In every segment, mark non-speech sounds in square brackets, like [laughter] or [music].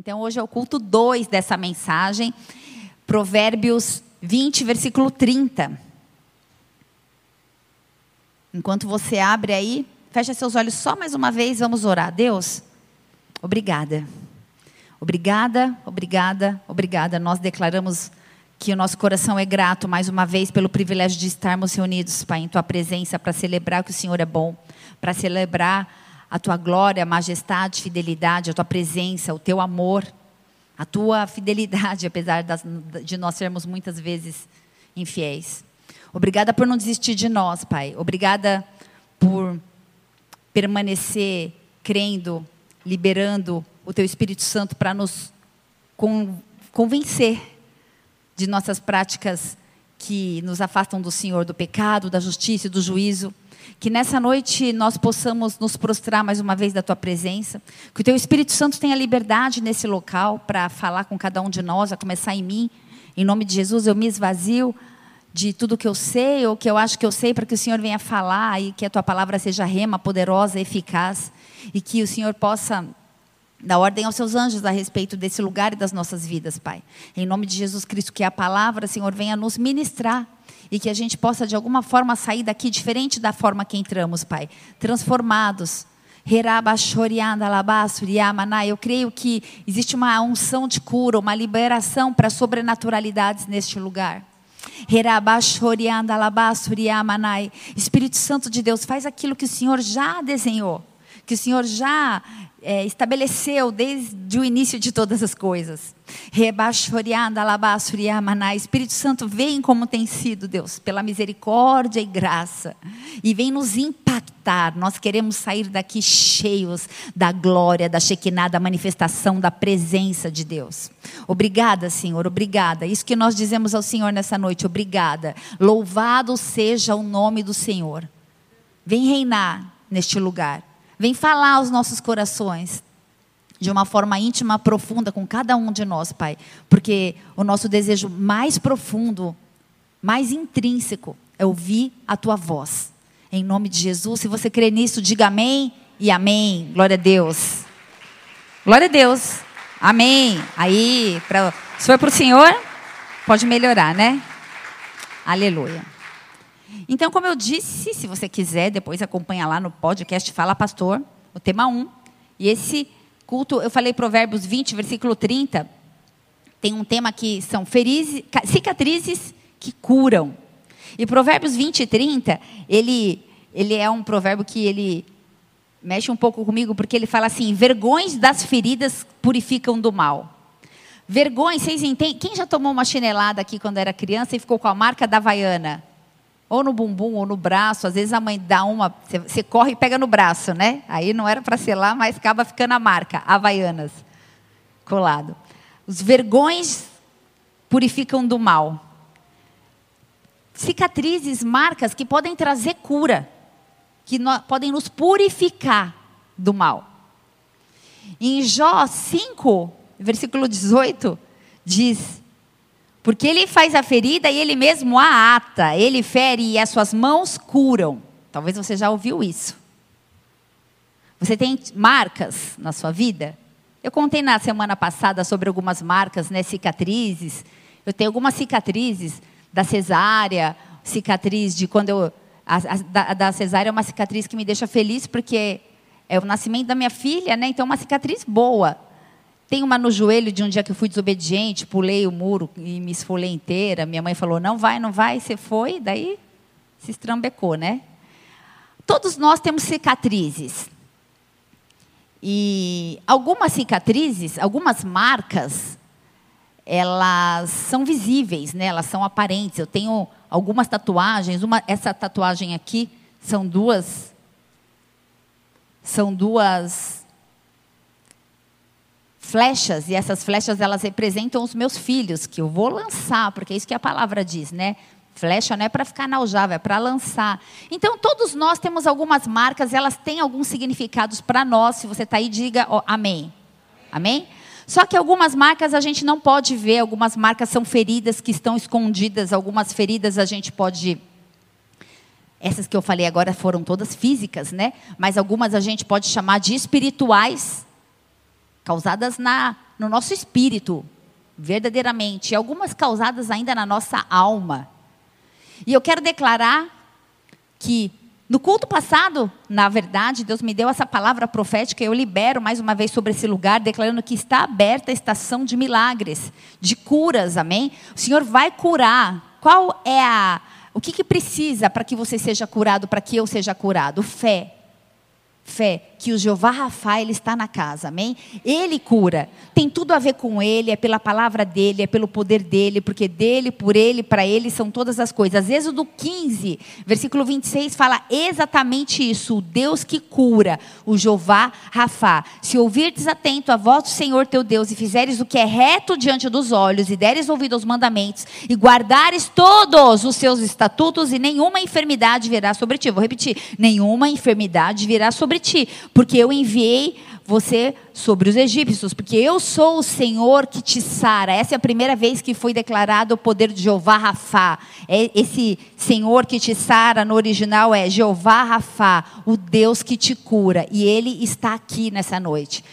Então hoje é o culto 2 dessa mensagem, Provérbios 20, versículo 30. Enquanto você abre aí, fecha seus olhos só mais uma vez, vamos orar. Deus, obrigada. Obrigada, obrigada, obrigada. Nós declaramos que o nosso coração é grato mais uma vez pelo privilégio de estarmos reunidos, Pai, em tua presença para celebrar que o Senhor é bom, para celebrar a tua glória, a majestade, fidelidade, a tua presença, o teu amor, a tua [laughs] fidelidade, apesar das, de nós sermos muitas vezes infiéis. Obrigada por não desistir de nós, Pai. Obrigada por permanecer crendo, liberando o teu Espírito Santo para nos convencer de nossas práticas que nos afastam do Senhor, do pecado, da justiça e do juízo. Que nessa noite nós possamos nos prostrar mais uma vez da tua presença. Que o teu Espírito Santo tenha liberdade nesse local para falar com cada um de nós, a começar em mim. Em nome de Jesus, eu me esvazio de tudo que eu sei ou que eu acho que eu sei para que o Senhor venha falar e que a tua palavra seja rema, poderosa, eficaz e que o Senhor possa dar ordem aos seus anjos a respeito desse lugar e das nossas vidas, Pai. Em nome de Jesus Cristo, que a palavra, Senhor, venha nos ministrar e que a gente possa de alguma forma sair daqui diferente da forma que entramos, Pai, transformados. Eu creio que existe uma unção de cura, uma liberação para sobrenaturalidades neste lugar. Espírito Santo de Deus, faz aquilo que o Senhor já desenhou, que o Senhor já é, estabeleceu desde o início de todas as coisas. Espírito Santo, vem como tem sido, Deus, pela misericórdia e graça, e vem nos impactar. Nós queremos sair daqui cheios da glória, da Shekinah, da manifestação da presença de Deus. Obrigada, Senhor, obrigada. Isso que nós dizemos ao Senhor nessa noite, obrigada. Louvado seja o nome do Senhor. Vem reinar neste lugar. Vem falar aos nossos corações de uma forma íntima, profunda com cada um de nós, Pai. Porque o nosso desejo mais profundo, mais intrínseco, é ouvir a tua voz. Em nome de Jesus, se você crê nisso, diga amém e amém. Glória a Deus. Glória a Deus. Amém. Aí, pra, se for para o Senhor, pode melhorar, né? Aleluia. Então, como eu disse, se você quiser, depois acompanha lá no podcast Fala Pastor, o tema 1. E esse culto, eu falei Provérbios 20, versículo 30, tem um tema que são ferizes, cicatrizes que curam. E Provérbios 20 e 30, ele, ele é um provérbio que ele mexe um pouco comigo, porque ele fala assim: vergões das feridas purificam do mal. Vergonha, vocês entendem? Quem já tomou uma chinelada aqui quando era criança e ficou com a marca da Havaiana? Ou no bumbum ou no braço. Às vezes a mãe dá uma, você corre e pega no braço, né? Aí não era para ser lá, mas acaba ficando a marca, Havaianas, colado. Os vergões purificam do mal. Cicatrizes, marcas que podem trazer cura, que no, podem nos purificar do mal. Em Jó 5, versículo 18, diz: porque ele faz a ferida e ele mesmo a ata, ele fere e as suas mãos curam. Talvez você já ouviu isso. Você tem marcas na sua vida? Eu contei na semana passada sobre algumas marcas, né, cicatrizes. Eu tenho algumas cicatrizes da cesárea, cicatriz de quando eu. A, a, da, da cesárea é uma cicatriz que me deixa feliz porque é o nascimento da minha filha, né? Então, é uma cicatriz boa. Tem uma no joelho de um dia que eu fui desobediente, pulei o muro e me esfolei inteira. Minha mãe falou: não vai, não vai. Você foi, daí se estrambecou, né? Todos nós temos cicatrizes. E algumas cicatrizes, algumas marcas, elas são visíveis, né? elas são aparentes. Eu tenho algumas tatuagens. Uma, essa tatuagem aqui são duas. São duas flechas, e essas flechas elas representam os meus filhos, que eu vou lançar, porque é isso que a palavra diz, né? Flecha não é para ficar na aljava, é para lançar. Então, todos nós temos algumas marcas, elas têm alguns significados para nós. Se você está aí, diga amém. Amém? Só que algumas marcas a gente não pode ver, algumas marcas são feridas que estão escondidas, algumas feridas a gente pode. Essas que eu falei agora foram todas físicas, né? Mas algumas a gente pode chamar de espirituais causadas na, no nosso espírito, verdadeiramente, e algumas causadas ainda na nossa alma. E eu quero declarar que no culto passado, na verdade, Deus me deu essa palavra profética, eu libero mais uma vez sobre esse lugar, declarando que está aberta a estação de milagres, de curas, amém? O Senhor vai curar. Qual é a. O que, que precisa para que você seja curado, para que eu seja curado? Fé fé que o Jeová Rafa ele está na casa, amém? Ele cura. Tem tudo a ver com ele, é pela palavra dele, é pelo poder dele, porque dele, por ele, para ele são todas as coisas. Êxodo 15, versículo 26 fala exatamente isso, o Deus que cura, o Jeová Rafa. Se ouvirdes atento a voz do Senhor teu Deus e fizeres o que é reto diante dos olhos e deres ouvido aos mandamentos e guardares todos os seus estatutos e nenhuma enfermidade virá sobre ti. Vou repetir, nenhuma enfermidade virá sobre ti, porque eu enviei você sobre os egípcios, porque eu sou o Senhor que te sara. Essa é a primeira vez que foi declarado o poder de Jeová Rafá. É esse Senhor que te sara no original é Jeová Rafá, o Deus que te cura, e ele está aqui nessa noite.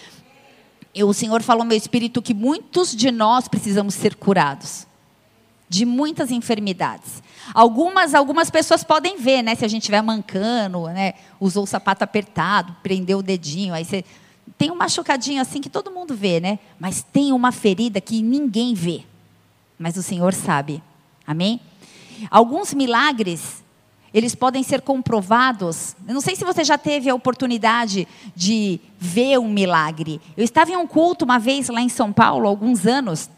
O Senhor falou meu espírito que muitos de nós precisamos ser curados de muitas enfermidades. Algumas, algumas pessoas podem ver, né? Se a gente estiver mancando, né? Usou o sapato apertado, prendeu o dedinho, aí você tem um machucadinho assim que todo mundo vê, né? Mas tem uma ferida que ninguém vê. Mas o Senhor sabe. Amém? Alguns milagres, eles podem ser comprovados. Eu não sei se você já teve a oportunidade de ver um milagre. Eu estava em um culto uma vez lá em São Paulo, alguns anos,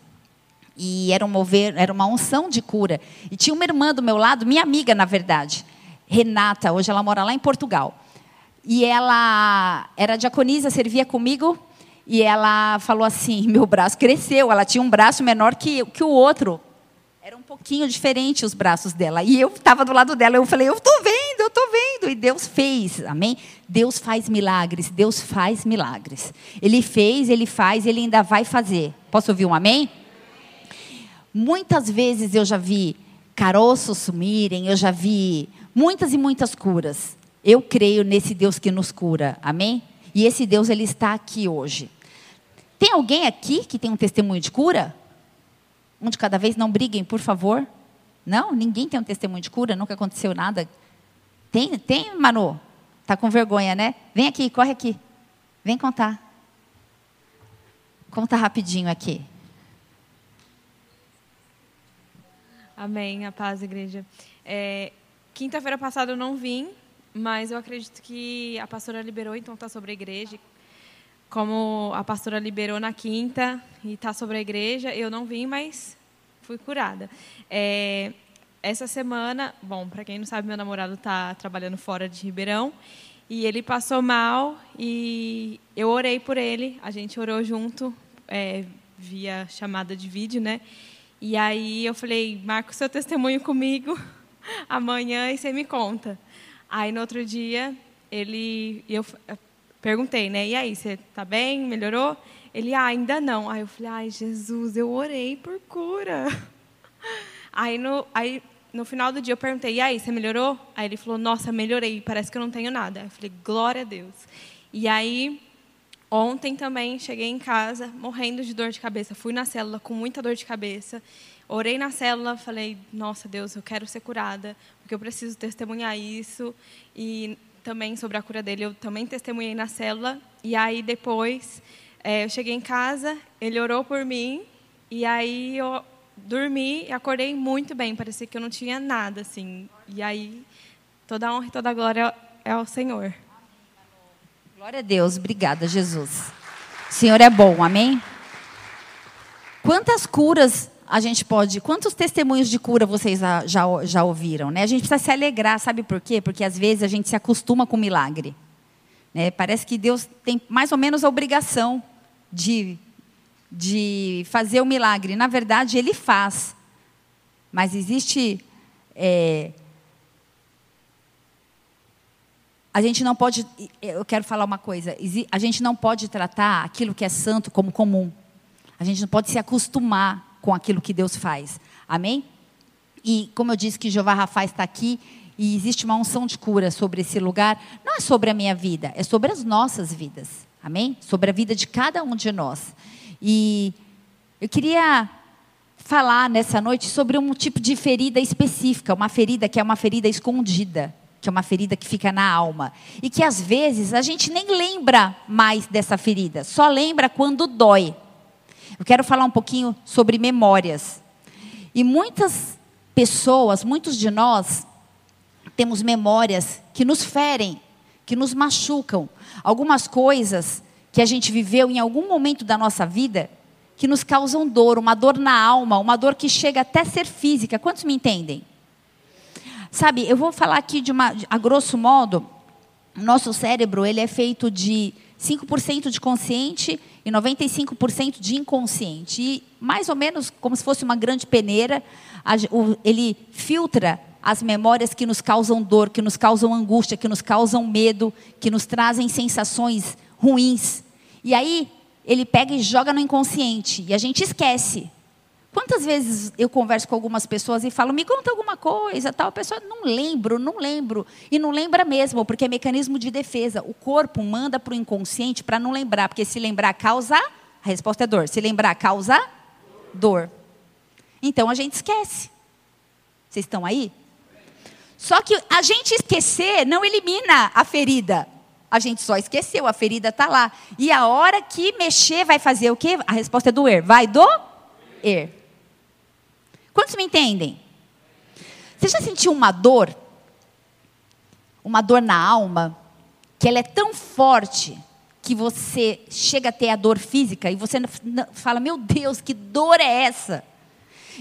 e era, um mover, era uma unção de cura. E tinha uma irmã do meu lado, minha amiga, na verdade, Renata, hoje ela mora lá em Portugal. E ela era diaconisa, servia comigo, e ela falou assim: [laughs] meu braço cresceu, ela tinha um braço menor que, que o outro. Era um pouquinho diferente os braços dela. E eu estava do lado dela, eu falei: eu estou vendo, eu estou vendo. E Deus fez, amém? Deus faz milagres, Deus faz milagres. Ele fez, ele faz, ele ainda vai fazer. Posso ouvir um amém? Muitas vezes eu já vi caroços sumirem, eu já vi muitas e muitas curas. Eu creio nesse Deus que nos cura, amém? E esse Deus, ele está aqui hoje. Tem alguém aqui que tem um testemunho de cura? Um de cada vez, não briguem, por favor. Não? Ninguém tem um testemunho de cura? Nunca aconteceu nada? Tem, tem Manu? Tá com vergonha, né? Vem aqui, corre aqui. Vem contar. Conta rapidinho aqui. Amém, a paz, igreja. É, Quinta-feira passada eu não vim, mas eu acredito que a pastora liberou, então está sobre a igreja. Como a pastora liberou na quinta e está sobre a igreja, eu não vim, mas fui curada. É, essa semana, bom, para quem não sabe, meu namorado está trabalhando fora de Ribeirão e ele passou mal e eu orei por ele. A gente orou junto é, via chamada de vídeo, né? E aí eu falei, marca o seu testemunho comigo [laughs] amanhã e você me conta. Aí no outro dia ele, eu perguntei, né? E aí, você está bem? Melhorou? Ele, ah, ainda não. Aí eu falei, ai Jesus, eu orei por cura. [laughs] Aí no, aí no final do dia eu perguntei, e aí, você melhorou? Aí ele falou, nossa, melhorei, parece que eu não tenho nada. Eu falei, glória a Deus. E aí Ontem também cheguei em casa morrendo de dor de cabeça. Fui na célula com muita dor de cabeça. Orei na célula, falei: Nossa Deus, eu quero ser curada, porque eu preciso testemunhar isso. E também sobre a cura dele, eu também testemunhei na célula. E aí depois é, eu cheguei em casa, ele orou por mim. E aí eu dormi e acordei muito bem. Parecia que eu não tinha nada assim. E aí toda a honra e toda a glória é ao Senhor. Glória a Deus, obrigada, Jesus. O Senhor é bom, amém? Quantas curas a gente pode. Quantos testemunhos de cura vocês já, já, já ouviram? Né? A gente precisa se alegrar, sabe por quê? Porque às vezes a gente se acostuma com milagre. Né? Parece que Deus tem mais ou menos a obrigação de, de fazer o milagre. Na verdade, Ele faz. Mas existe é, a gente não pode, eu quero falar uma coisa, a gente não pode tratar aquilo que é santo como comum. A gente não pode se acostumar com aquilo que Deus faz. Amém? E como eu disse que Jeová Rafa está aqui e existe uma unção de cura sobre esse lugar, não é sobre a minha vida, é sobre as nossas vidas. Amém? Sobre a vida de cada um de nós. E eu queria falar nessa noite sobre um tipo de ferida específica, uma ferida que é uma ferida escondida, que é uma ferida que fica na alma. E que às vezes a gente nem lembra mais dessa ferida, só lembra quando dói. Eu quero falar um pouquinho sobre memórias. E muitas pessoas, muitos de nós, temos memórias que nos ferem, que nos machucam. Algumas coisas que a gente viveu em algum momento da nossa vida que nos causam dor, uma dor na alma, uma dor que chega até ser física. Quantos me entendem? Sabe, eu vou falar aqui de uma, a grosso modo, nosso cérebro ele é feito de 5% de consciente e 95% de inconsciente. E mais ou menos como se fosse uma grande peneira, ele filtra as memórias que nos causam dor, que nos causam angústia, que nos causam medo, que nos trazem sensações ruins. E aí ele pega e joga no inconsciente e a gente esquece. Quantas vezes eu converso com algumas pessoas e falo, me conta alguma coisa, tal, a pessoa não lembro, não lembro. E não lembra mesmo, porque é mecanismo de defesa. O corpo manda para o inconsciente para não lembrar, porque se lembrar causa, a resposta é dor. Se lembrar causa dor. Então a gente esquece. Vocês estão aí? Só que a gente esquecer não elimina a ferida. A gente só esqueceu, a ferida está lá. E a hora que mexer vai fazer o quê? A resposta é doer. Vai doer. Quantos me entendem? Você já sentiu uma dor? Uma dor na alma? Que ela é tão forte que você chega a ter a dor física e você fala: Meu Deus, que dor é essa?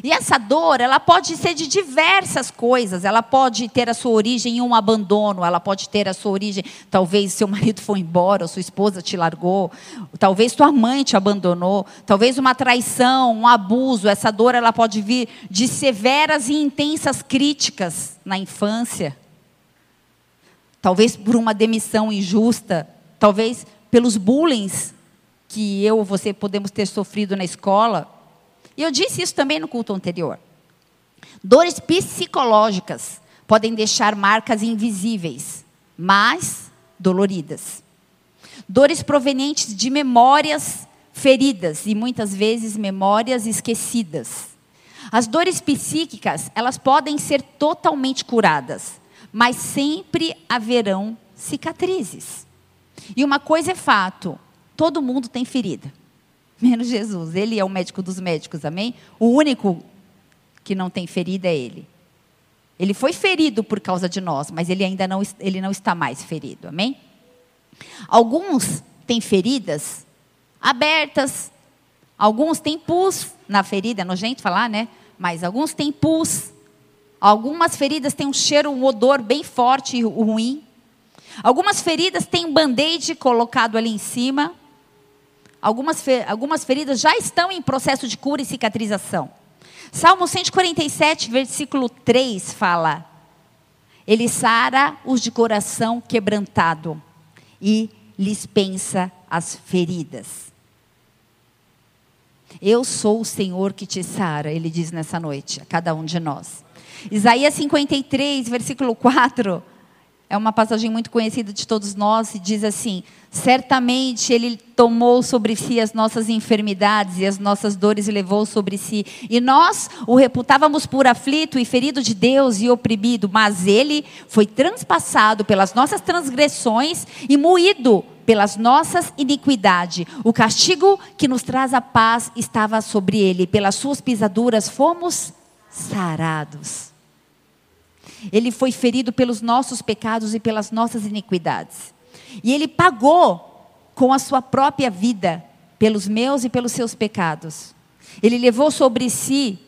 E essa dor, ela pode ser de diversas coisas. Ela pode ter a sua origem em um abandono, ela pode ter a sua origem, talvez seu marido foi embora, ou sua esposa te largou, talvez tua mãe te abandonou, talvez uma traição, um abuso. Essa dor ela pode vir de severas e intensas críticas na infância. Talvez por uma demissão injusta, talvez pelos bullying que eu ou você podemos ter sofrido na escola. E eu disse isso também no culto anterior. Dores psicológicas podem deixar marcas invisíveis, mas doloridas. Dores provenientes de memórias feridas e muitas vezes memórias esquecidas. As dores psíquicas, elas podem ser totalmente curadas, mas sempre haverão cicatrizes. E uma coisa é fato, todo mundo tem ferida menos Jesus. Ele é o médico dos médicos, amém? O único que não tem ferida é ele. Ele foi ferido por causa de nós, mas ele ainda não, ele não está mais ferido, amém? Alguns têm feridas abertas, alguns têm pus na ferida, é nojento falar, né? Mas alguns têm pus. Algumas feridas têm um cheiro, um odor bem forte e ruim. Algumas feridas têm um band-aid colocado ali em cima. Algumas, algumas feridas já estão em processo de cura e cicatrização. Salmo 147, versículo 3 fala: Ele sara os de coração quebrantado e lhes pensa as feridas. Eu sou o Senhor que te sara, ele diz nessa noite, a cada um de nós. Isaías 53, versículo 4 é uma passagem muito conhecida de todos nós e diz assim: Certamente Ele tomou sobre si as nossas enfermidades e as nossas dores e levou sobre si. E nós o reputávamos por aflito e ferido de Deus e oprimido, mas Ele foi transpassado pelas nossas transgressões e moído pelas nossas iniquidades. O castigo que nos traz a paz estava sobre Ele, pelas suas pisaduras fomos sarados. Ele foi ferido pelos nossos pecados e pelas nossas iniquidades. E ele pagou com a sua própria vida pelos meus e pelos seus pecados. Ele levou sobre si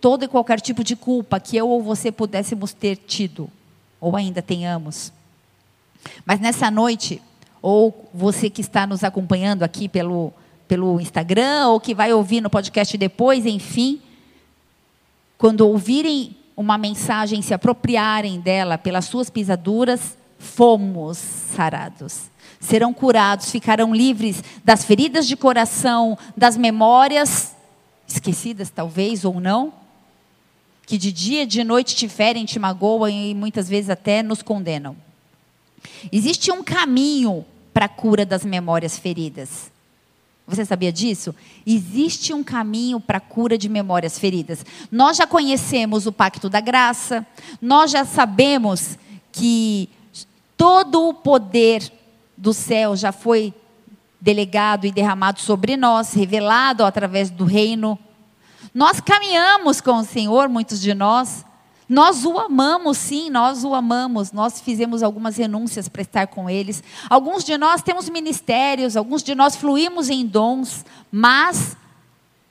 todo e qualquer tipo de culpa que eu ou você pudéssemos ter tido, ou ainda tenhamos. Mas nessa noite, ou você que está nos acompanhando aqui pelo, pelo Instagram, ou que vai ouvir no podcast depois, enfim, quando ouvirem uma mensagem, se apropriarem dela pelas suas pisaduras, fomos sarados. Serão curados, ficarão livres das feridas de coração, das memórias esquecidas, talvez ou não, que de dia e de noite te ferem, te magoam e muitas vezes até nos condenam. Existe um caminho para a cura das memórias feridas. Você sabia disso? Existe um caminho para a cura de memórias feridas. Nós já conhecemos o pacto da graça, nós já sabemos que todo o poder do céu já foi delegado e derramado sobre nós, revelado através do reino. Nós caminhamos com o Senhor, muitos de nós. Nós o amamos, sim, nós o amamos. Nós fizemos algumas renúncias para estar com eles. Alguns de nós temos ministérios, alguns de nós fluímos em dons, mas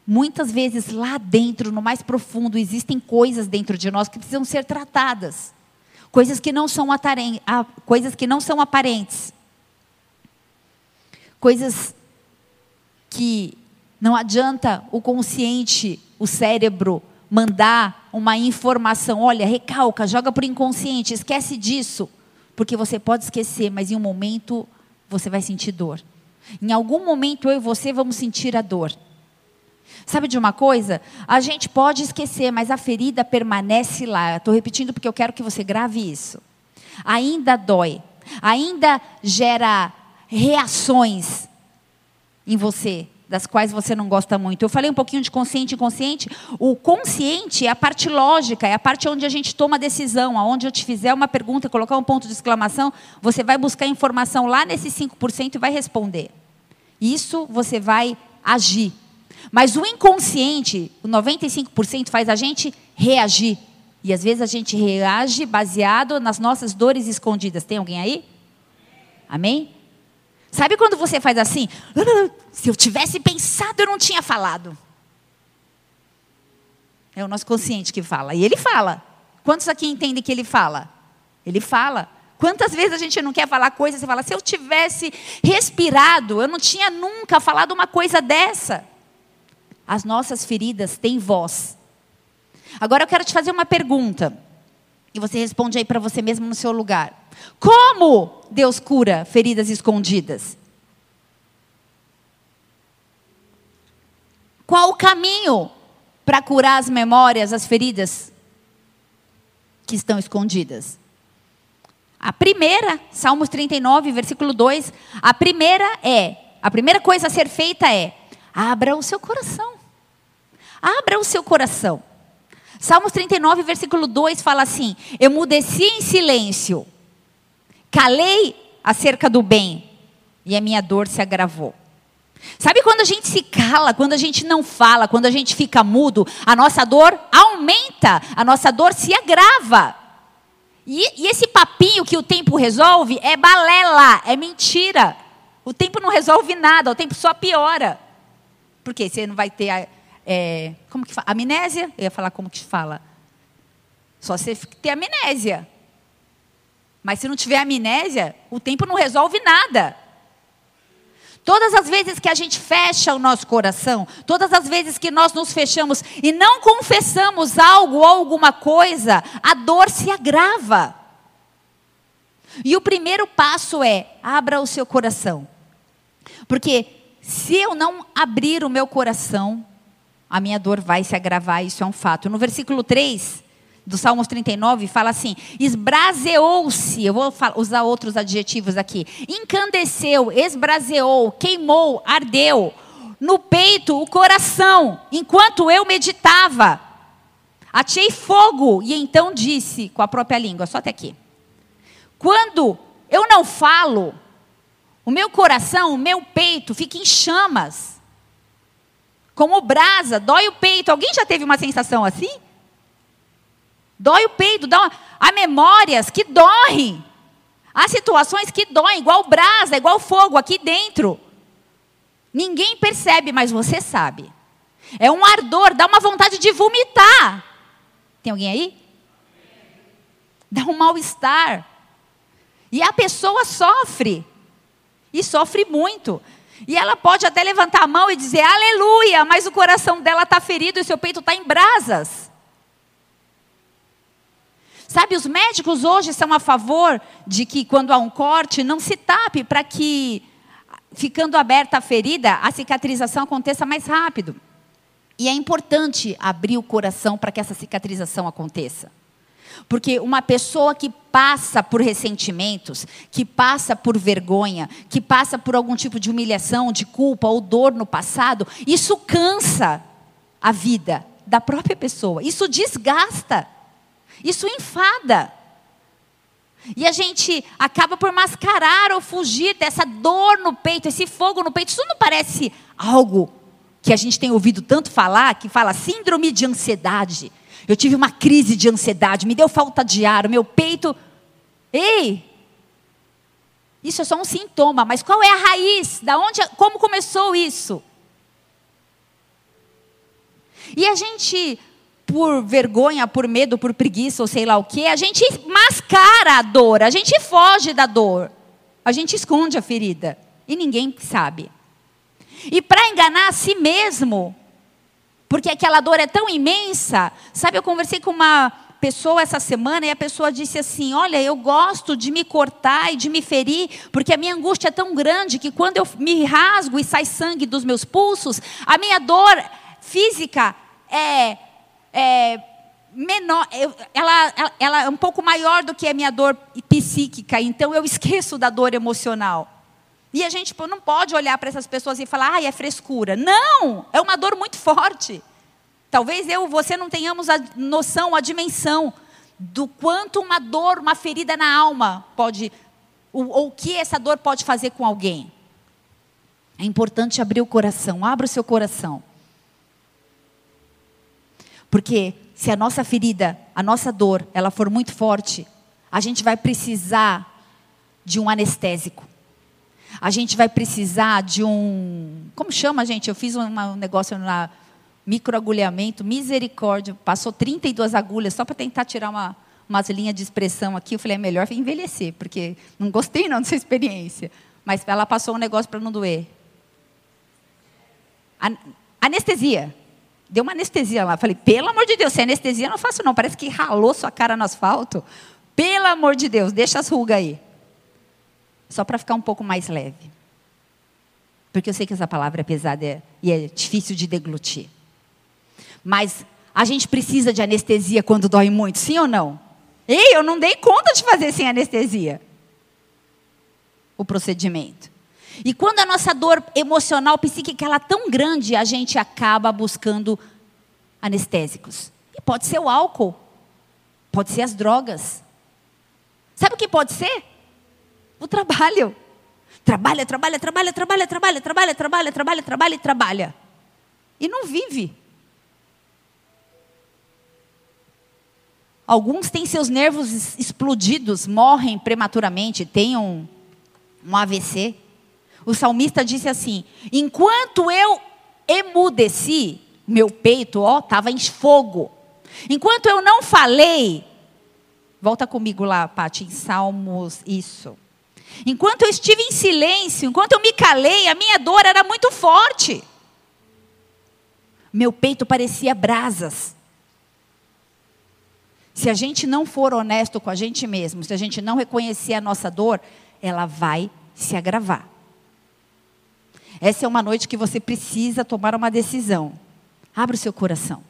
muitas vezes lá dentro, no mais profundo, existem coisas dentro de nós que precisam ser tratadas. Coisas que não são, coisas que não são aparentes coisas que não adianta o consciente, o cérebro, mandar uma informação, olha, recalca, joga para o inconsciente, esquece disso, porque você pode esquecer, mas em um momento você vai sentir dor. Em algum momento eu e você vamos sentir a dor. Sabe de uma coisa? A gente pode esquecer, mas a ferida permanece lá. Estou repetindo porque eu quero que você grave isso. Ainda dói, ainda gera reações em você, das quais você não gosta muito. Eu falei um pouquinho de consciente e inconsciente. O consciente é a parte lógica, é a parte onde a gente toma decisão. Aonde eu te fizer uma pergunta, colocar um ponto de exclamação, você vai buscar informação lá nesse 5% e vai responder. Isso você vai agir. Mas o inconsciente, o 95% faz a gente reagir. E às vezes a gente reage baseado nas nossas dores escondidas. Tem alguém aí? Amém? Sabe quando você faz assim? Se eu tivesse pensado, eu não tinha falado. É o nosso consciente que fala. E ele fala. Quantos aqui entendem que ele fala? Ele fala. Quantas vezes a gente não quer falar coisas e fala, se eu tivesse respirado, eu não tinha nunca falado uma coisa dessa. As nossas feridas têm voz. Agora eu quero te fazer uma pergunta. E você responde aí para você mesmo no seu lugar. Como Deus cura feridas escondidas? Qual o caminho para curar as memórias, as feridas que estão escondidas? A primeira, Salmos 39, versículo 2, a primeira é, a primeira coisa a ser feita é: abra o seu coração. Abra o seu coração. Salmos 39, versículo 2 fala assim: Emudeci em silêncio calei acerca do bem e a minha dor se agravou. Sabe quando a gente se cala, quando a gente não fala, quando a gente fica mudo, a nossa dor aumenta, a nossa dor se agrava. E, e esse papinho que o tempo resolve é balela, é mentira. O tempo não resolve nada, o tempo só piora. Porque você não vai ter a, é, como que fala? amnésia? Eu ia falar como que fala. Só você ter amnésia. Mas se não tiver amnésia, o tempo não resolve nada. Todas as vezes que a gente fecha o nosso coração, todas as vezes que nós nos fechamos e não confessamos algo ou alguma coisa, a dor se agrava. E o primeiro passo é: abra o seu coração. Porque se eu não abrir o meu coração, a minha dor vai se agravar, isso é um fato. No versículo 3, do Salmos 39 fala assim: esbraseou-se, eu vou usar outros adjetivos aqui, encandeceu, esbraseou, queimou, ardeu, no peito o coração, enquanto eu meditava. Atei fogo e então disse com a própria língua, só até aqui. Quando eu não falo, o meu coração, o meu peito fica em chamas. Como brasa, dói o peito. Alguém já teve uma sensação assim? Dói o peito, dá uma... há memórias que doem. Há situações que doem, igual brasa, igual fogo aqui dentro. Ninguém percebe, mas você sabe. É um ardor, dá uma vontade de vomitar. Tem alguém aí? Dá um mal-estar. E a pessoa sofre. E sofre muito. E ela pode até levantar a mão e dizer aleluia, mas o coração dela está ferido e seu peito está em brasas. Sabe, os médicos hoje são a favor de que quando há um corte, não se tape para que, ficando aberta a ferida, a cicatrização aconteça mais rápido. E é importante abrir o coração para que essa cicatrização aconteça. Porque uma pessoa que passa por ressentimentos, que passa por vergonha, que passa por algum tipo de humilhação, de culpa ou dor no passado, isso cansa a vida da própria pessoa. Isso desgasta. Isso enfada. E a gente acaba por mascarar ou fugir dessa dor no peito, esse fogo no peito. Isso não parece algo que a gente tem ouvido tanto falar, que fala síndrome de ansiedade. Eu tive uma crise de ansiedade, me deu falta de ar, o meu peito. Ei! Isso é só um sintoma, mas qual é a raiz? Da onde, como começou isso? E a gente por vergonha, por medo, por preguiça ou sei lá o que, a gente mascara a dor, a gente foge da dor, a gente esconde a ferida e ninguém sabe. E para enganar a si mesmo, porque aquela dor é tão imensa, sabe? Eu conversei com uma pessoa essa semana e a pessoa disse assim: Olha, eu gosto de me cortar e de me ferir, porque a minha angústia é tão grande que quando eu me rasgo e sai sangue dos meus pulsos, a minha dor física é é, menor, eu, ela, ela, é um pouco maior do que a minha dor psíquica, então eu esqueço da dor emocional. E a gente não pode olhar para essas pessoas e falar, ah, é frescura. Não! É uma dor muito forte. Talvez eu você não tenhamos a noção, a dimensão do quanto uma dor, uma ferida na alma pode, ou o que essa dor pode fazer com alguém. É importante abrir o coração, abra o seu coração. Porque se a nossa ferida, a nossa dor, ela for muito forte, a gente vai precisar de um anestésico. A gente vai precisar de um. Como chama, gente? Eu fiz um negócio na microagulhamento, misericórdia. Passou 32 agulhas só para tentar tirar uma, umas linhas de expressão aqui. Eu falei, é melhor envelhecer, porque não gostei não [laughs] dessa experiência. Mas ela passou um negócio para não doer. Anestesia. Deu uma anestesia lá. Falei, pelo amor de Deus, se é anestesia, não faço não. Parece que ralou sua cara no asfalto. Pelo amor de Deus, deixa as rugas aí. Só para ficar um pouco mais leve. Porque eu sei que essa palavra é pesada e é difícil de deglutir. Mas a gente precisa de anestesia quando dói muito, sim ou não? Ei, eu não dei conta de fazer sem anestesia o procedimento. E quando a nossa dor emocional, psíquica, ela é tão grande, a gente acaba buscando anestésicos. E pode ser o álcool, pode ser as drogas. Sabe o que pode ser? O trabalho. Trabalha, trabalha, trabalha, trabalha, trabalha, trabalha, trabalha, trabalha, trabalha e trabalha. E não vive. Alguns têm seus nervos explodidos, morrem prematuramente, têm um, um AVC. O salmista disse assim: Enquanto eu emudeci, meu peito, ó, estava em fogo. Enquanto eu não falei, volta comigo lá, Paty, em Salmos, isso. Enquanto eu estive em silêncio, enquanto eu me calei, a minha dor era muito forte. Meu peito parecia brasas. Se a gente não for honesto com a gente mesmo, se a gente não reconhecer a nossa dor, ela vai se agravar. Essa é uma noite que você precisa tomar uma decisão. Abra o seu coração.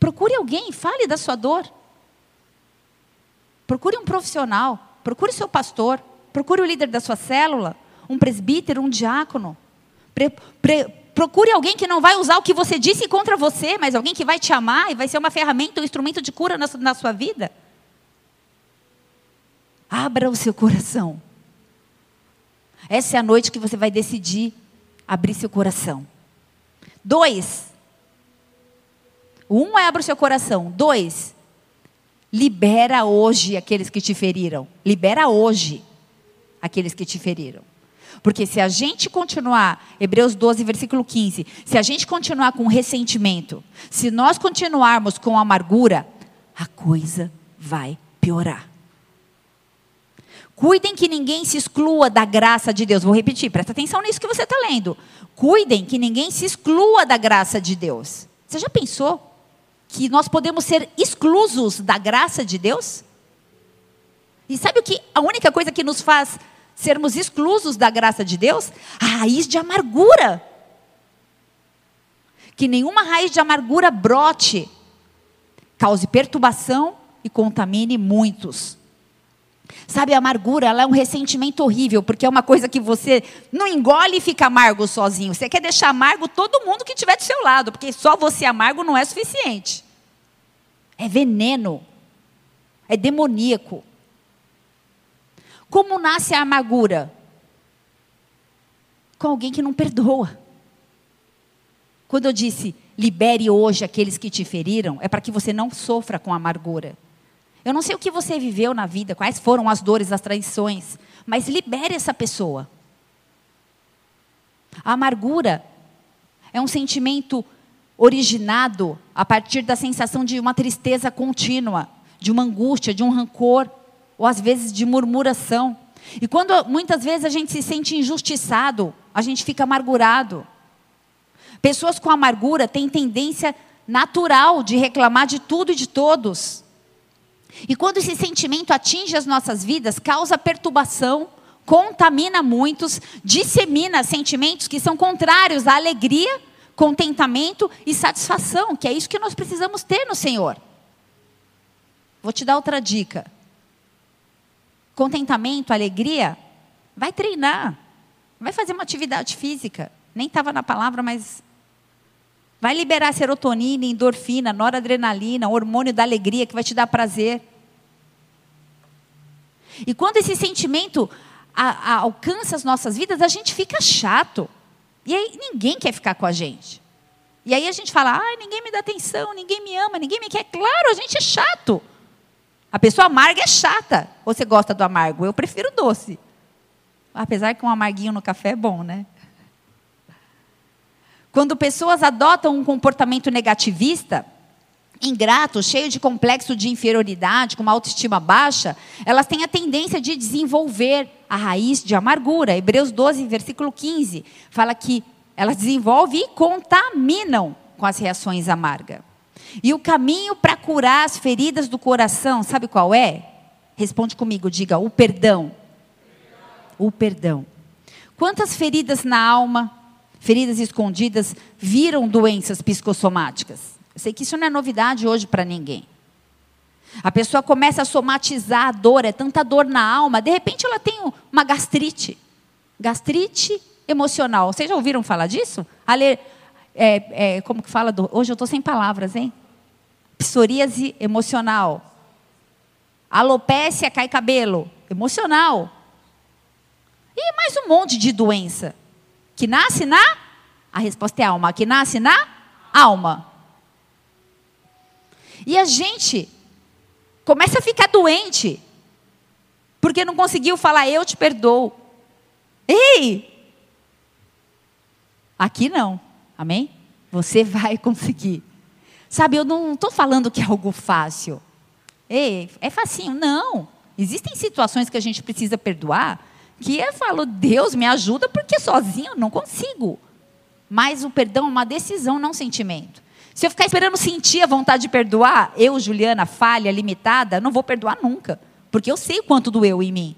Procure alguém, fale da sua dor. Procure um profissional, procure seu pastor, procure o líder da sua célula, um presbítero, um diácono. Pre, pre, procure alguém que não vai usar o que você disse contra você, mas alguém que vai te amar e vai ser uma ferramenta, um instrumento de cura na, na sua vida. Abra o seu coração. Essa é a noite que você vai decidir abrir seu coração. Dois. Um é abrir o seu coração. Dois. Libera hoje aqueles que te feriram. Libera hoje aqueles que te feriram. Porque se a gente continuar, Hebreus 12, versículo 15, se a gente continuar com ressentimento, se nós continuarmos com amargura, a coisa vai piorar. Cuidem que ninguém se exclua da graça de Deus. Vou repetir, presta atenção nisso que você está lendo. Cuidem que ninguém se exclua da graça de Deus. Você já pensou que nós podemos ser exclusos da graça de Deus? E sabe o que? A única coisa que nos faz sermos exclusos da graça de Deus? A raiz de amargura. Que nenhuma raiz de amargura brote, cause perturbação e contamine muitos. Sabe, a amargura, ela é um ressentimento horrível, porque é uma coisa que você não engole e fica amargo sozinho. Você quer deixar amargo todo mundo que estiver do seu lado, porque só você amargo não é suficiente. É veneno. É demoníaco. Como nasce a amargura? Com alguém que não perdoa. Quando eu disse, libere hoje aqueles que te feriram, é para que você não sofra com amargura. Eu não sei o que você viveu na vida, quais foram as dores, as traições, mas libere essa pessoa. A amargura é um sentimento originado a partir da sensação de uma tristeza contínua, de uma angústia, de um rancor, ou às vezes de murmuração. E quando muitas vezes a gente se sente injustiçado, a gente fica amargurado. Pessoas com amargura têm tendência natural de reclamar de tudo e de todos. E quando esse sentimento atinge as nossas vidas, causa perturbação, contamina muitos, dissemina sentimentos que são contrários à alegria, contentamento e satisfação, que é isso que nós precisamos ter no Senhor. Vou te dar outra dica. Contentamento, alegria, vai treinar, vai fazer uma atividade física. Nem estava na palavra, mas vai liberar serotonina, endorfina, noradrenalina, hormônio da alegria que vai te dar prazer. E quando esse sentimento a, a, alcança as nossas vidas, a gente fica chato. E aí ninguém quer ficar com a gente. E aí a gente fala, ah, ninguém me dá atenção, ninguém me ama, ninguém me quer. Claro, a gente é chato. A pessoa amarga é chata. Você gosta do amargo? Eu prefiro doce. Apesar que um amarguinho no café é bom, né? Quando pessoas adotam um comportamento negativista, ingrato, cheio de complexo de inferioridade, com uma autoestima baixa, elas têm a tendência de desenvolver a raiz de amargura. Hebreus 12, versículo 15, fala que elas desenvolvem e contaminam com as reações amargas. E o caminho para curar as feridas do coração, sabe qual é? Responde comigo, diga: o perdão. O perdão. Quantas feridas na alma, feridas escondidas, viram doenças psicossomáticas? Eu sei que isso não é novidade hoje para ninguém. A pessoa começa a somatizar a dor, é tanta dor na alma, de repente ela tem uma gastrite. Gastrite emocional. Vocês já ouviram falar disso? Ale, é, é, como que fala? Do, hoje eu estou sem palavras, hein? Psoríase emocional. Alopécia cai cabelo. Emocional. E mais um monte de doença. Que nasce na? A resposta é alma. Que nasce na? Alma. E a gente começa a ficar doente, porque não conseguiu falar, eu te perdoo. Ei! Aqui não, amém? Você vai [laughs] conseguir. Sabe, eu não estou falando que é algo fácil. Ei, é facinho. Não. Existem situações que a gente precisa perdoar, que eu falo, Deus me ajuda, porque sozinho eu não consigo. Mas o perdão é uma decisão, não um sentimento. Se eu ficar esperando sentir a vontade de perdoar, eu, Juliana, falha, limitada, não vou perdoar nunca. Porque eu sei quanto doeu em mim.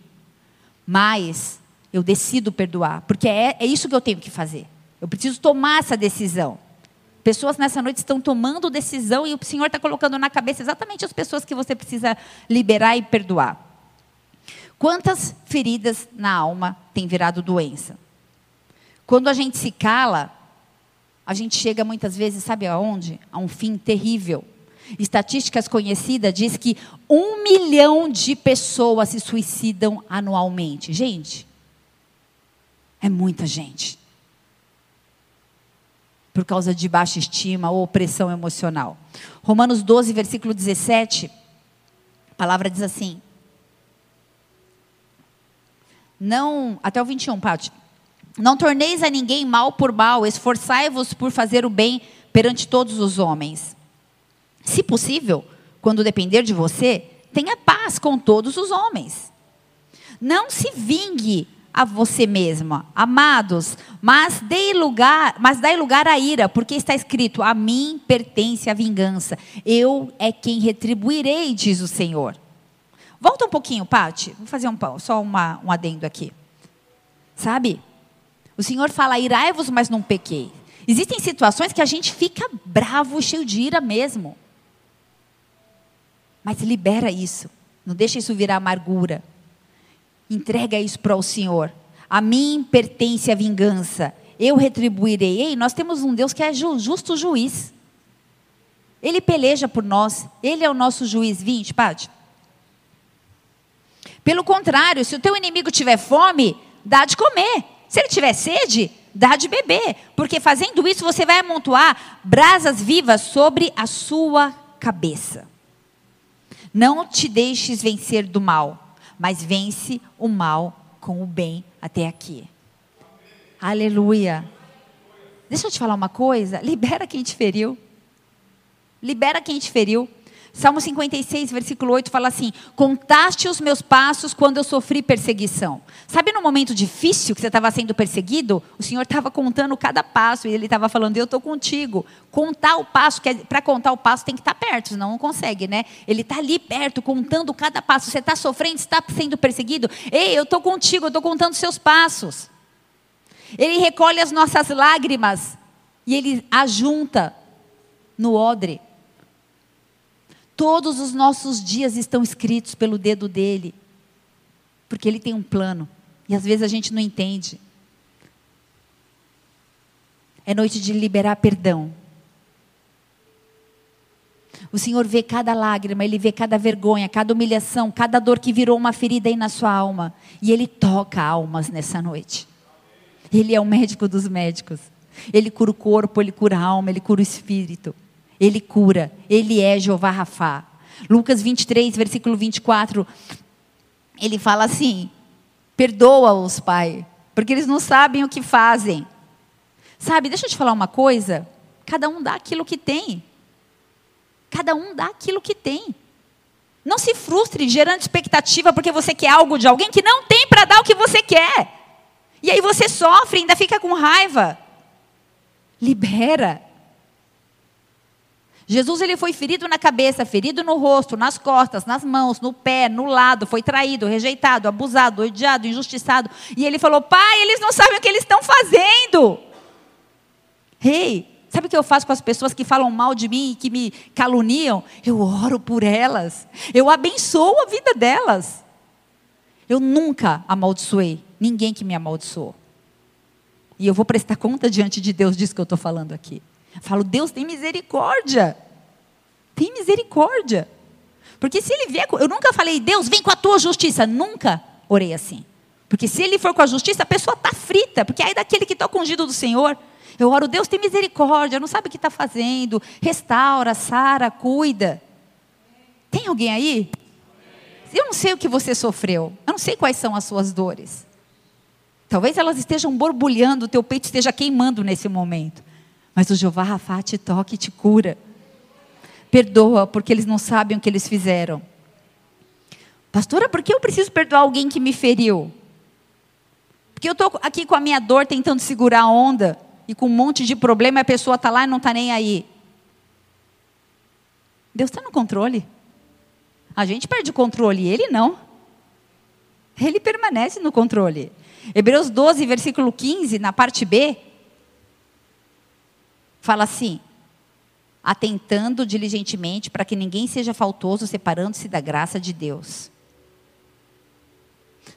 Mas eu decido perdoar, porque é, é isso que eu tenho que fazer. Eu preciso tomar essa decisão. Pessoas nessa noite estão tomando decisão e o Senhor está colocando na cabeça exatamente as pessoas que você precisa liberar e perdoar. Quantas feridas na alma têm virado doença? Quando a gente se cala, a gente chega muitas vezes, sabe aonde? A um fim terrível. Estatísticas conhecidas diz que um milhão de pessoas se suicidam anualmente. Gente, é muita gente. Por causa de baixa estima ou opressão emocional. Romanos 12, versículo 17, a palavra diz assim. Não, até o 21, Pátio. Não torneis a ninguém mal por mal, esforçai-vos por fazer o bem perante todos os homens. Se possível, quando depender de você, tenha paz com todos os homens. Não se vingue a você mesma, amados, mas dê lugar, mas dai lugar à ira, porque está escrito: a mim pertence a vingança. Eu é quem retribuirei, diz o Senhor. Volta um pouquinho, Pati. Vou fazer um, só uma, um adendo aqui. Sabe? O Senhor fala: irai-vos, mas não pequei. Existem situações que a gente fica bravo, cheio de ira mesmo. Mas libera isso. Não deixa isso virar amargura. Entrega isso para o Senhor. A mim pertence a vingança. Eu retribuirei. Ei, nós temos um Deus que é justo juiz. Ele peleja por nós. Ele é o nosso juiz. 20, Pátio. Pelo contrário, se o teu inimigo tiver fome, dá de comer. Se ele tiver sede, dá de beber. Porque fazendo isso, você vai amontoar brasas vivas sobre a sua cabeça. Não te deixes vencer do mal, mas vence o mal com o bem até aqui. Aleluia. Deixa eu te falar uma coisa. Libera quem te feriu. Libera quem te feriu. Salmo 56, versículo 8 fala assim: Contaste os meus passos quando eu sofri perseguição. Sabe no momento difícil que você estava sendo perseguido? O Senhor estava contando cada passo e ele estava falando: Eu estou contigo. Contar o passo, para contar o passo tem que estar tá perto, senão não consegue, né? Ele está ali perto, contando cada passo. Você está sofrendo, está sendo perseguido? Ei, eu estou contigo, eu estou contando os seus passos. Ele recolhe as nossas lágrimas e ele ajunta no odre. Todos os nossos dias estão escritos pelo dedo dele, porque ele tem um plano, e às vezes a gente não entende. É noite de liberar perdão. O Senhor vê cada lágrima, Ele vê cada vergonha, cada humilhação, cada dor que virou uma ferida aí na sua alma. E Ele toca almas nessa noite. Ele é o médico dos médicos. Ele cura o corpo, Ele cura a alma, Ele cura o espírito. Ele cura. Ele é Jeová Rafá. Lucas 23, versículo 24. Ele fala assim: Perdoa-os, Pai, porque eles não sabem o que fazem. Sabe, deixa eu te falar uma coisa. Cada um dá aquilo que tem. Cada um dá aquilo que tem. Não se frustre gerando expectativa porque você quer algo de alguém que não tem para dar o que você quer. E aí você sofre, ainda fica com raiva. Libera. Jesus ele foi ferido na cabeça, ferido no rosto, nas costas, nas mãos, no pé, no lado, foi traído, rejeitado, abusado, odiado, injustiçado. E ele falou: Pai, eles não sabem o que eles estão fazendo. Rei, hey, sabe o que eu faço com as pessoas que falam mal de mim e que me caluniam? Eu oro por elas, eu abençoo a vida delas. Eu nunca amaldiçoei ninguém que me amaldiçoou. E eu vou prestar conta diante de Deus disso que eu estou falando aqui. Eu falo, Deus tem misericórdia. Tem misericórdia. Porque se ele vier, eu nunca falei, Deus, vem com a tua justiça. Nunca orei assim. Porque se ele for com a justiça, a pessoa está frita. Porque aí daquele que está ungido do Senhor, eu oro, Deus tem misericórdia, não sabe o que está fazendo. Restaura, sara, cuida. Tem alguém aí? Eu não sei o que você sofreu. Eu não sei quais são as suas dores. Talvez elas estejam borbulhando, o teu peito esteja queimando nesse momento. Mas o Jeová Rafá te toca e te cura. Perdoa, porque eles não sabem o que eles fizeram. Pastora, por que eu preciso perdoar alguém que me feriu? Porque eu estou aqui com a minha dor tentando segurar a onda e com um monte de problema a pessoa está lá e não está nem aí. Deus está no controle. A gente perde o controle, ele não. Ele permanece no controle. Hebreus 12, versículo 15, na parte B, fala assim: atentando diligentemente para que ninguém seja faltoso, separando-se da graça de Deus.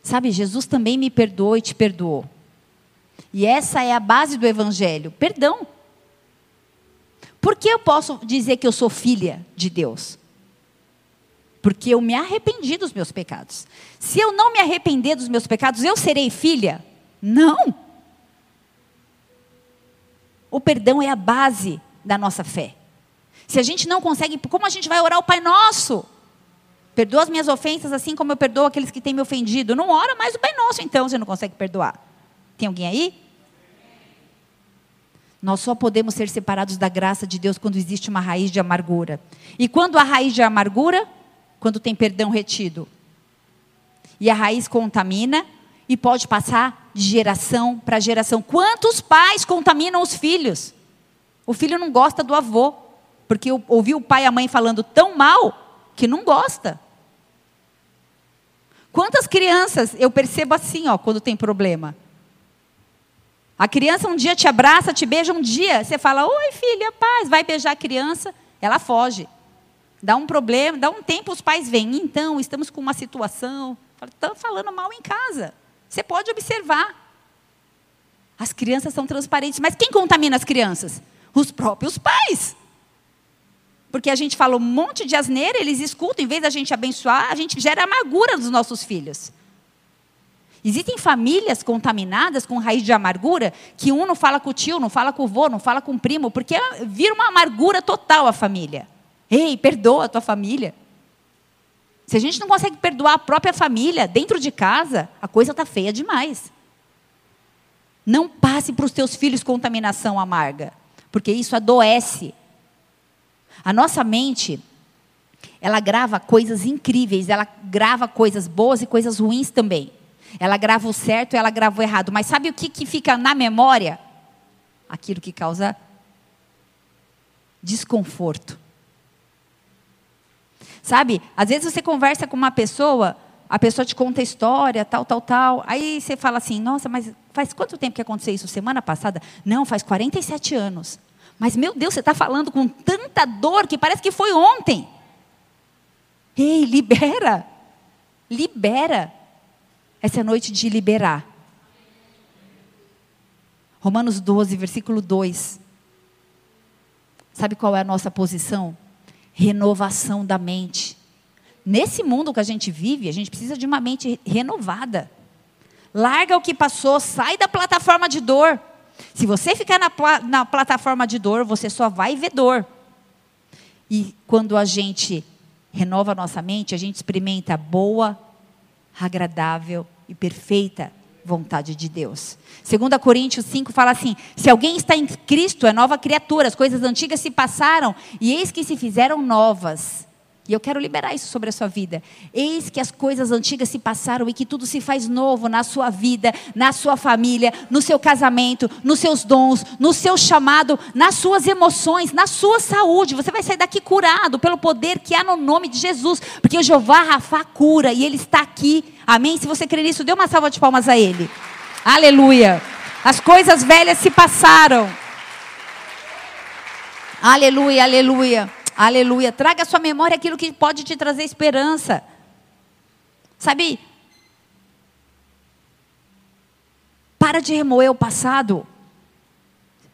Sabe, Jesus também me perdoou e te perdoou. E essa é a base do Evangelho: perdão. Por que eu posso dizer que eu sou filha de Deus? Porque eu me arrependi dos meus pecados. Se eu não me arrepender dos meus pecados, eu serei filha? Não. O perdão é a base da nossa fé. Se a gente não consegue, como a gente vai orar o Pai Nosso? Perdoa as minhas ofensas assim como eu perdoo aqueles que têm me ofendido. Não ora mais o Pai Nosso, então, você não consegue perdoar. Tem alguém aí? Nós só podemos ser separados da graça de Deus quando existe uma raiz de amargura. E quando a raiz de amargura? Quando tem perdão retido. E a raiz contamina, e pode passar de geração para geração. Quantos pais contaminam os filhos? O filho não gosta do avô, porque ouviu o pai e a mãe falando tão mal que não gosta. Quantas crianças eu percebo assim, ó, quando tem problema? A criança um dia te abraça, te beija um dia, você fala: "Oi, filha, paz", vai beijar a criança, ela foge. Dá um problema, dá um tempo, os pais vêm. Então, estamos com uma situação. Estão falando mal em casa. Você pode observar. As crianças são transparentes. Mas quem contamina as crianças? Os próprios pais. Porque a gente fala um monte de asneira, eles escutam, em vez da gente abençoar, a gente gera amargura nos nossos filhos. Existem famílias contaminadas com raiz de amargura, que um não fala com o tio, não fala com o vô, não fala com o primo, porque vira uma amargura total a família. Ei, perdoa a tua família. Se a gente não consegue perdoar a própria família dentro de casa, a coisa está feia demais. Não passe para os teus filhos contaminação amarga, porque isso adoece. A nossa mente, ela grava coisas incríveis, ela grava coisas boas e coisas ruins também. Ela grava o certo ela grava o errado. Mas sabe o que, que fica na memória? Aquilo que causa desconforto. Sabe? Às vezes você conversa com uma pessoa, a pessoa te conta a história, tal, tal, tal. Aí você fala assim: nossa, mas faz quanto tempo que aconteceu isso? Semana passada? Não, faz 47 anos. Mas, meu Deus, você está falando com tanta dor que parece que foi ontem. Ei, libera. Libera. Essa é a noite de liberar. Romanos 12, versículo 2. Sabe qual é a nossa posição? Renovação da mente. Nesse mundo que a gente vive, a gente precisa de uma mente renovada. Larga o que passou, sai da plataforma de dor. Se você ficar na, na plataforma de dor, você só vai ver dor. E quando a gente renova a nossa mente, a gente experimenta boa, agradável e perfeita vontade de Deus. 2 Coríntios 5 fala assim: se alguém está em Cristo, é nova criatura, as coisas antigas se passaram e eis que se fizeram novas. E eu quero liberar isso sobre a sua vida. Eis que as coisas antigas se passaram e que tudo se faz novo na sua vida, na sua família, no seu casamento, nos seus dons, no seu chamado, nas suas emoções, na sua saúde. Você vai sair daqui curado pelo poder que há no nome de Jesus, porque o Jeová Rafa cura e ele está aqui. Amém? Se você crer nisso, dê uma salva de palmas a ele. Aleluia. As coisas velhas se passaram. Aleluia, aleluia. Aleluia. Traga à sua memória aquilo que pode te trazer esperança. Sabe? Para de remoer o passado.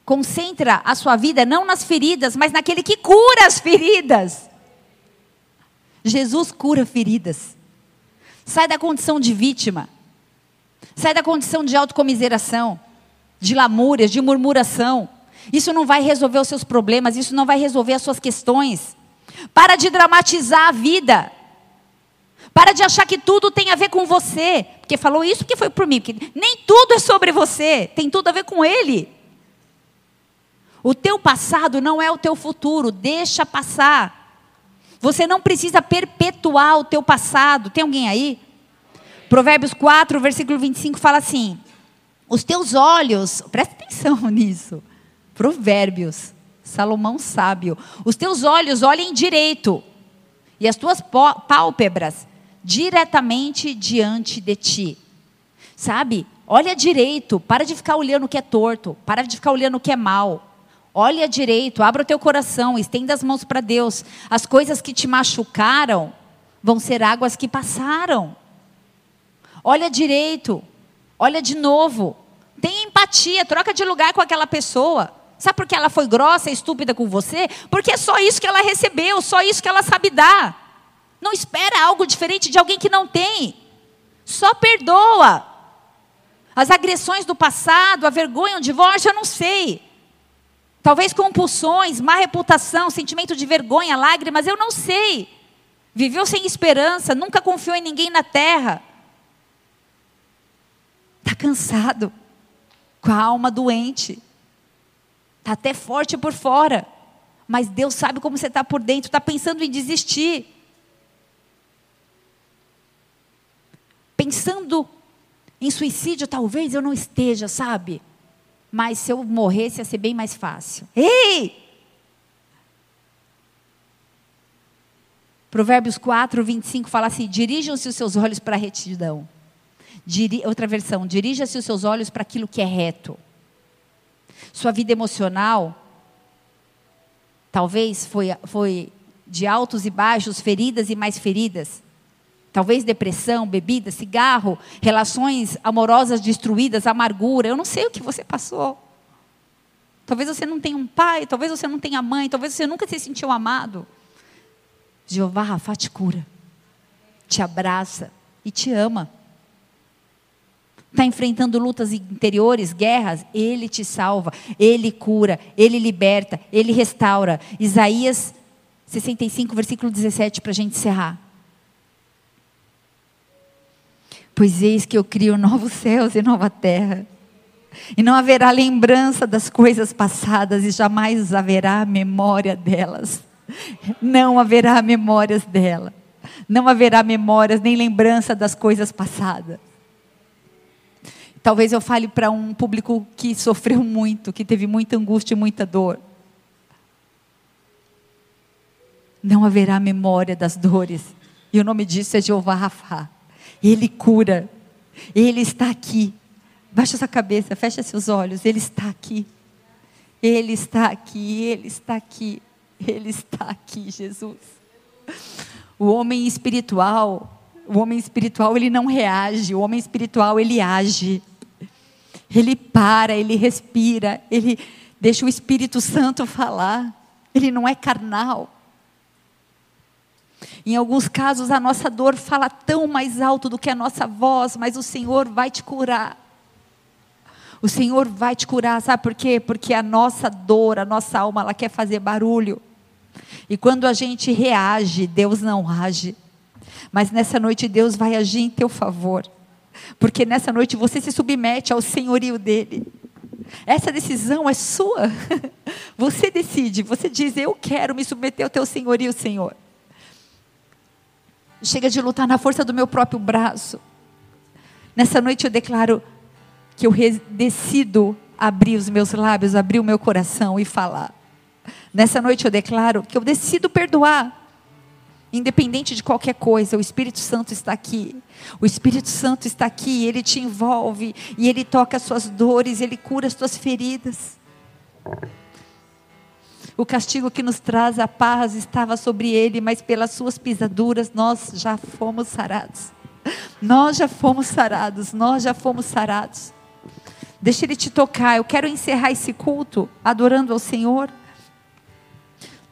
Concentra a sua vida não nas feridas, mas naquele que cura as feridas. Jesus cura feridas. Sai da condição de vítima. Sai da condição de autocomiseração, de lamúrias, de murmuração. Isso não vai resolver os seus problemas, isso não vai resolver as suas questões. Para de dramatizar a vida. Para de achar que tudo tem a ver com você. Porque falou isso porque foi por mim. Porque nem tudo é sobre você, tem tudo a ver com ele. O teu passado não é o teu futuro, deixa passar. Você não precisa perpetuar o teu passado. Tem alguém aí? Provérbios 4, versículo 25 fala assim: Os teus olhos, presta atenção [laughs] nisso. Provérbios, Salomão sábio. Os teus olhos olhem direito, e as tuas pálpebras diretamente diante de ti. Sabe? Olha direito, para de ficar olhando o que é torto, para de ficar olhando o que é mal. Olha direito, abra o teu coração, estenda as mãos para Deus. As coisas que te machucaram vão ser águas que passaram. Olha direito, olha de novo. Tenha empatia, troca de lugar com aquela pessoa. Sabe por que ela foi grossa e estúpida com você? Porque é só isso que ela recebeu, só isso que ela sabe dar. Não espera algo diferente de alguém que não tem. Só perdoa. As agressões do passado, a vergonha, o divórcio, eu não sei. Talvez compulsões, má reputação, sentimento de vergonha, lágrimas, eu não sei. Viveu sem esperança, nunca confiou em ninguém na terra. Está cansado, com a alma doente. Está até forte por fora. Mas Deus sabe como você está por dentro. Está pensando em desistir. Pensando em suicídio, talvez eu não esteja, sabe? Mas se eu morresse, ia ser bem mais fácil. Ei! Provérbios 4, 25 fala assim: dirijam-se os seus olhos para a retidão. Diri, outra versão: dirija-se os seus olhos para aquilo que é reto. Sua vida emocional talvez foi, foi de altos e baixos, feridas e mais feridas. Talvez depressão, bebida, cigarro, relações amorosas destruídas, amargura. Eu não sei o que você passou. Talvez você não tenha um pai, talvez você não tenha mãe, talvez você nunca se sentiu amado. Jeová Rafa te cura, te abraça e te ama. Está enfrentando lutas interiores, guerras, Ele te salva, Ele cura, Ele liberta, Ele restaura. Isaías 65, versículo 17, para a gente encerrar. Pois eis que eu crio novos céus e nova terra. E não haverá lembrança das coisas passadas e jamais haverá memória delas. Não haverá memórias dela. Não haverá memórias nem lembrança das coisas passadas. Talvez eu fale para um público que sofreu [laughs] muito, que teve muita angústia e muita dor. Não haverá memória das dores. E o nome disso é Jeová Rafa. Ele cura. Ele está aqui. Baixa sua cabeça, fecha seus olhos. Ele está aqui. Ele está aqui, ele está aqui. Ele está aqui, Jesus. O homem espiritual, o homem espiritual, ele não reage, o homem espiritual, ele age. Ele para, ele respira, ele deixa o Espírito Santo falar. Ele não é carnal. Em alguns casos, a nossa dor fala tão mais alto do que a nossa voz, mas o Senhor vai te curar. O Senhor vai te curar, sabe por quê? Porque a nossa dor, a nossa alma, ela quer fazer barulho. E quando a gente reage, Deus não age. Mas nessa noite Deus vai agir em teu favor. Porque nessa noite você se submete ao senhorio dele. Essa decisão é sua. [laughs] Você decide, você diz: Eu quero me submeter ao teu senhorio, Senhor. Chega de lutar na força do meu próprio braço. Nessa noite eu declaro que eu decido abrir os meus lábios, abrir o meu coração e falar. Nessa noite eu declaro que eu decido perdoar. Independente de qualquer coisa, o Espírito Santo está aqui. O Espírito Santo está aqui, ele te envolve e ele toca as suas dores, ele cura as tuas feridas. O castigo que nos traz a paz estava sobre ele, mas pelas suas pisaduras nós já fomos sarados. Nós já fomos sarados, nós já fomos sarados. Deixa ele te tocar. Eu quero encerrar esse culto adorando ao Senhor.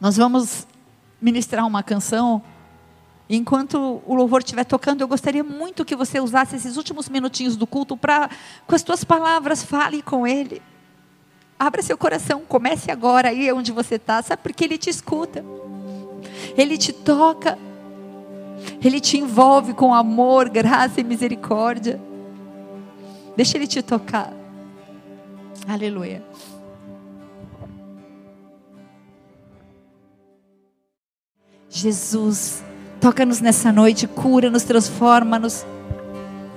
Nós vamos ministrar uma canção. Enquanto o louvor estiver tocando, eu gostaria muito que você usasse esses últimos minutinhos do culto para, com as tuas palavras, fale com Ele. Abra seu coração, comece agora aí onde você está, sabe? Porque Ele te escuta, Ele te toca, Ele te envolve com amor, graça e misericórdia. Deixa Ele te tocar. Aleluia. Jesus, toca-nos nessa noite, cura-nos, transforma-nos.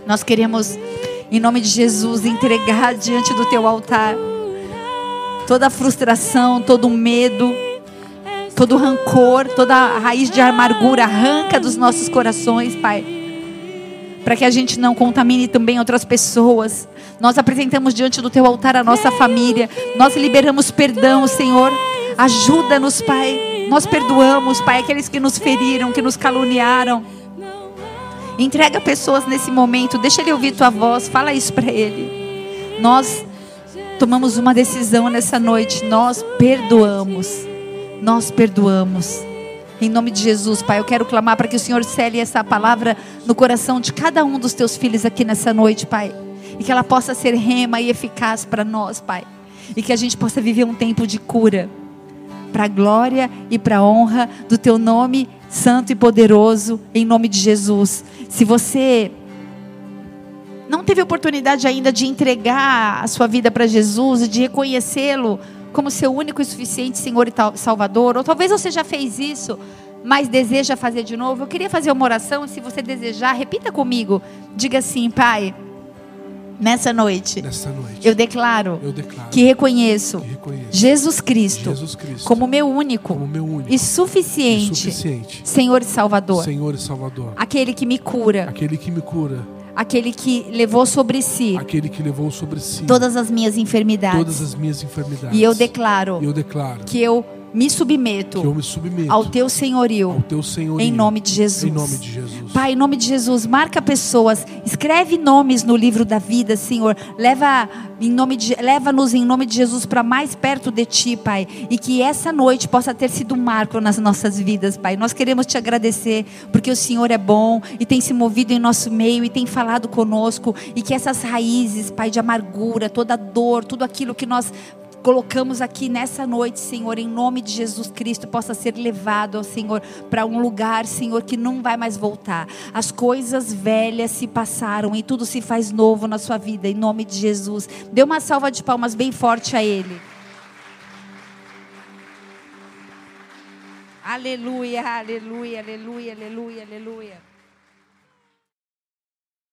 Nós queremos, em nome de Jesus, entregar diante do teu altar toda a frustração, todo o medo, todo o rancor, toda a raiz de amargura, arranca dos nossos corações, Pai. Para que a gente não contamine também outras pessoas. Nós apresentamos diante do teu altar a nossa família. Nós liberamos perdão, Senhor. Ajuda-nos, Pai. Nós perdoamos, Pai, aqueles que nos feriram, que nos caluniaram. Entrega pessoas nesse momento. Deixa ele ouvir tua voz. Fala isso para ele. Nós tomamos uma decisão nessa noite. Nós perdoamos. Nós perdoamos. Em nome de Jesus, Pai, eu quero clamar para que o Senhor cele essa palavra no coração de cada um dos teus filhos aqui nessa noite, Pai. E que ela possa ser rema e eficaz para nós, Pai. E que a gente possa viver um tempo de cura. Para a glória e para a honra do teu nome santo e poderoso, em nome de Jesus. Se você não teve oportunidade ainda de entregar a sua vida para Jesus e de reconhecê-lo como seu único e suficiente Senhor e Salvador, ou talvez você já fez isso, mas deseja fazer de novo, eu queria fazer uma oração, se você desejar, repita comigo. Diga assim, Pai, Nessa noite, Nessa noite eu, declaro eu declaro que reconheço, que reconheço Jesus, Cristo Jesus Cristo como meu único, como meu único e, suficiente e suficiente Senhor e Salvador. Senhor e Salvador. Aquele que me cura, Aquele que me cura, aquele que levou sobre si aquele que levou sobre si todas as minhas enfermidades. todas as minhas enfermidades. E eu declaro E eu declaro que eu me submeto, que eu me submeto ao teu senhorio. ao teu senhorio. Em nome de Jesus. Em nome de Jesus. Pai, em nome de Jesus, marca pessoas, escreve nomes no livro da vida, Senhor. Leva em nome de leva-nos em nome de Jesus para mais perto de ti, Pai, e que essa noite possa ter sido um marco nas nossas vidas, Pai. Nós queremos te agradecer porque o Senhor é bom e tem se movido em nosso meio e tem falado conosco e que essas raízes, Pai, de amargura, toda dor, tudo aquilo que nós colocamos aqui nessa noite, Senhor, em nome de Jesus Cristo, possa ser levado, ó Senhor, para um lugar, Senhor, que não vai mais voltar. As coisas velhas se passaram e tudo se faz novo na sua vida, em nome de Jesus. Dê uma salva de palmas bem forte a Ele. Aleluia, aleluia, aleluia, aleluia, aleluia.